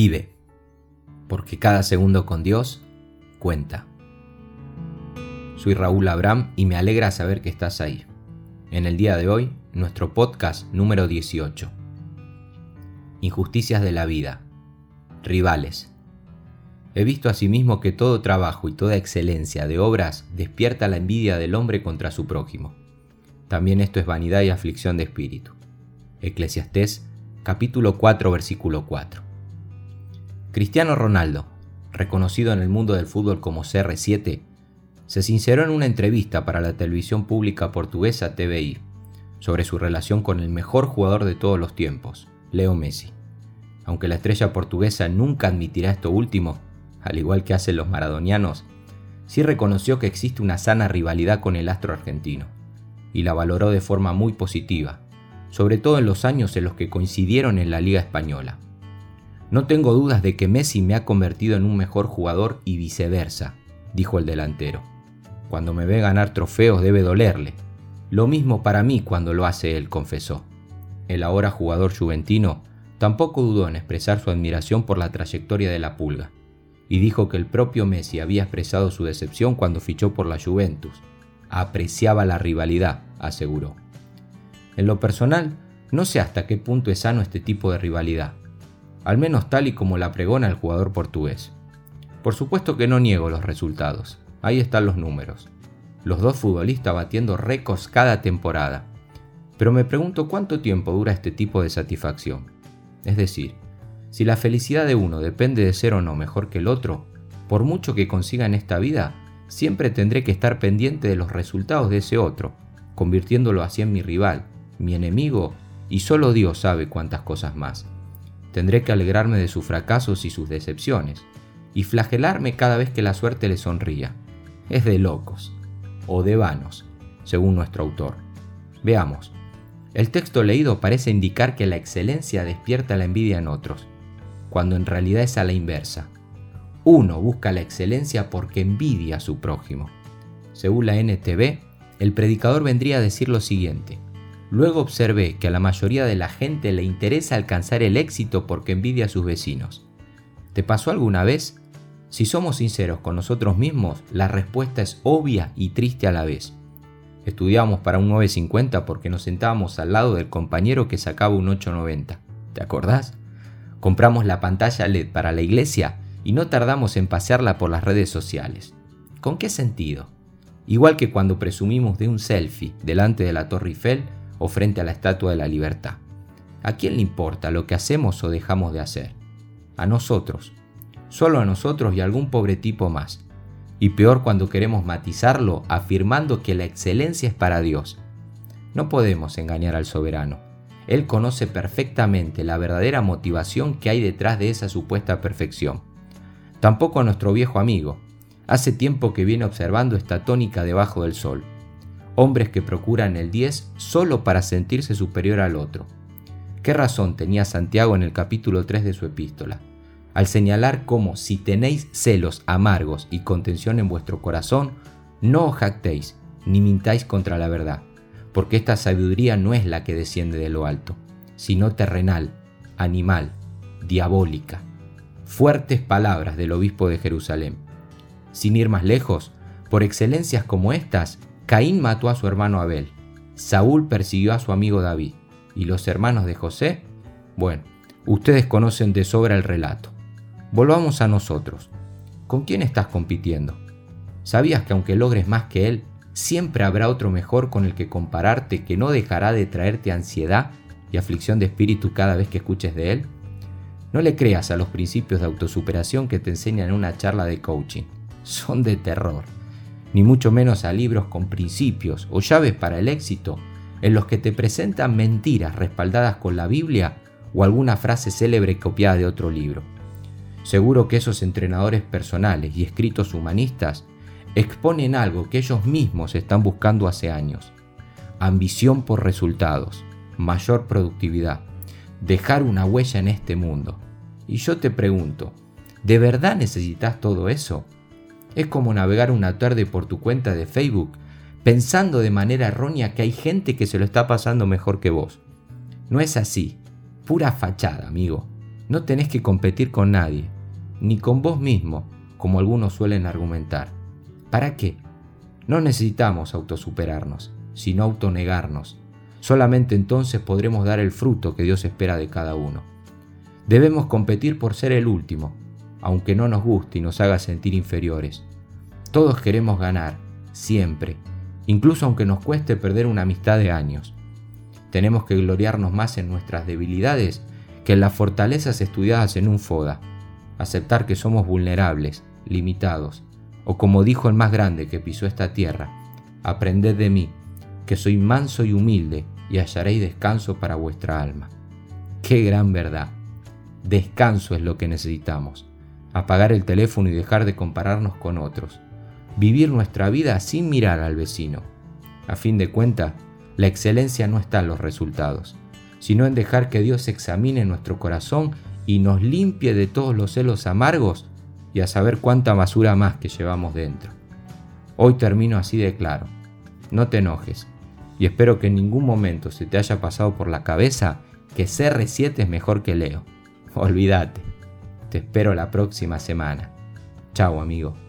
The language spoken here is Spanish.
Vive, porque cada segundo con Dios cuenta. Soy Raúl Abraham y me alegra saber que estás ahí. En el día de hoy, nuestro podcast número 18. Injusticias de la vida. Rivales. He visto asimismo que todo trabajo y toda excelencia de obras despierta la envidia del hombre contra su prójimo. También esto es vanidad y aflicción de espíritu. Eclesiastés capítulo 4 versículo 4. Cristiano Ronaldo, reconocido en el mundo del fútbol como CR7, se sinceró en una entrevista para la televisión pública portuguesa TVI sobre su relación con el mejor jugador de todos los tiempos, Leo Messi. Aunque la estrella portuguesa nunca admitirá esto último, al igual que hacen los maradonianos, sí reconoció que existe una sana rivalidad con el astro argentino, y la valoró de forma muy positiva, sobre todo en los años en los que coincidieron en la Liga Española. No tengo dudas de que Messi me ha convertido en un mejor jugador y viceversa, dijo el delantero. Cuando me ve ganar trofeos debe dolerle. Lo mismo para mí cuando lo hace él, confesó. El ahora jugador juventino tampoco dudó en expresar su admiración por la trayectoria de la pulga, y dijo que el propio Messi había expresado su decepción cuando fichó por la Juventus. Apreciaba la rivalidad, aseguró. En lo personal, no sé hasta qué punto es sano este tipo de rivalidad, al menos tal y como la pregona el jugador portugués. Por supuesto que no niego los resultados, ahí están los números. Los dos futbolistas batiendo récords cada temporada. Pero me pregunto cuánto tiempo dura este tipo de satisfacción. Es decir, si la felicidad de uno depende de ser o no mejor que el otro, por mucho que consiga en esta vida, siempre tendré que estar pendiente de los resultados de ese otro, convirtiéndolo así en mi rival, mi enemigo, y solo Dios sabe cuántas cosas más. Tendré que alegrarme de sus fracasos y sus decepciones, y flagelarme cada vez que la suerte le sonría. Es de locos, o de vanos, según nuestro autor. Veamos. El texto leído parece indicar que la excelencia despierta la envidia en otros, cuando en realidad es a la inversa. Uno busca la excelencia porque envidia a su prójimo. Según la NTV, el predicador vendría a decir lo siguiente. Luego observé que a la mayoría de la gente le interesa alcanzar el éxito porque envidia a sus vecinos. ¿Te pasó alguna vez? Si somos sinceros con nosotros mismos, la respuesta es obvia y triste a la vez. Estudiamos para un 950 porque nos sentábamos al lado del compañero que sacaba un 890. ¿Te acordás? Compramos la pantalla LED para la iglesia y no tardamos en pasearla por las redes sociales. ¿Con qué sentido? Igual que cuando presumimos de un selfie delante de la Torre Eiffel o frente a la Estatua de la Libertad. ¿A quién le importa lo que hacemos o dejamos de hacer? A nosotros. Solo a nosotros y a algún pobre tipo más. Y peor cuando queremos matizarlo afirmando que la excelencia es para Dios. No podemos engañar al soberano. Él conoce perfectamente la verdadera motivación que hay detrás de esa supuesta perfección. Tampoco a nuestro viejo amigo. Hace tiempo que viene observando esta tónica debajo del sol hombres que procuran el 10 solo para sentirse superior al otro. ¿Qué razón tenía Santiago en el capítulo 3 de su epístola? Al señalar cómo si tenéis celos amargos y contención en vuestro corazón, no os jactéis, ni mintáis contra la verdad, porque esta sabiduría no es la que desciende de lo alto, sino terrenal, animal, diabólica. Fuertes palabras del obispo de Jerusalén. Sin ir más lejos, por excelencias como estas, Caín mató a su hermano Abel, Saúl persiguió a su amigo David, y los hermanos de José, bueno, ustedes conocen de sobra el relato. Volvamos a nosotros. ¿Con quién estás compitiendo? ¿Sabías que aunque logres más que él, siempre habrá otro mejor con el que compararte que no dejará de traerte ansiedad y aflicción de espíritu cada vez que escuches de él? No le creas a los principios de autosuperación que te enseñan en una charla de coaching. Son de terror ni mucho menos a libros con principios o llaves para el éxito, en los que te presentan mentiras respaldadas con la Biblia o alguna frase célebre copiada de otro libro. Seguro que esos entrenadores personales y escritos humanistas exponen algo que ellos mismos están buscando hace años. Ambición por resultados, mayor productividad, dejar una huella en este mundo. Y yo te pregunto, ¿de verdad necesitas todo eso? Es como navegar una tarde por tu cuenta de Facebook pensando de manera errónea que hay gente que se lo está pasando mejor que vos. No es así, pura fachada, amigo. No tenés que competir con nadie, ni con vos mismo, como algunos suelen argumentar. ¿Para qué? No necesitamos autosuperarnos, sino autonegarnos. Solamente entonces podremos dar el fruto que Dios espera de cada uno. Debemos competir por ser el último, aunque no nos guste y nos haga sentir inferiores. Todos queremos ganar, siempre, incluso aunque nos cueste perder una amistad de años. Tenemos que gloriarnos más en nuestras debilidades que en las fortalezas estudiadas en un FODA. Aceptar que somos vulnerables, limitados, o como dijo el más grande que pisó esta tierra, aprended de mí, que soy manso y humilde, y hallaréis descanso para vuestra alma. Qué gran verdad. Descanso es lo que necesitamos. Apagar el teléfono y dejar de compararnos con otros. Vivir nuestra vida sin mirar al vecino. A fin de cuentas, la excelencia no está en los resultados, sino en dejar que Dios examine nuestro corazón y nos limpie de todos los celos amargos y a saber cuánta basura más que llevamos dentro. Hoy termino así de claro. No te enojes y espero que en ningún momento se te haya pasado por la cabeza que CR7 es mejor que Leo. Olvídate. Te espero la próxima semana. Chao amigo.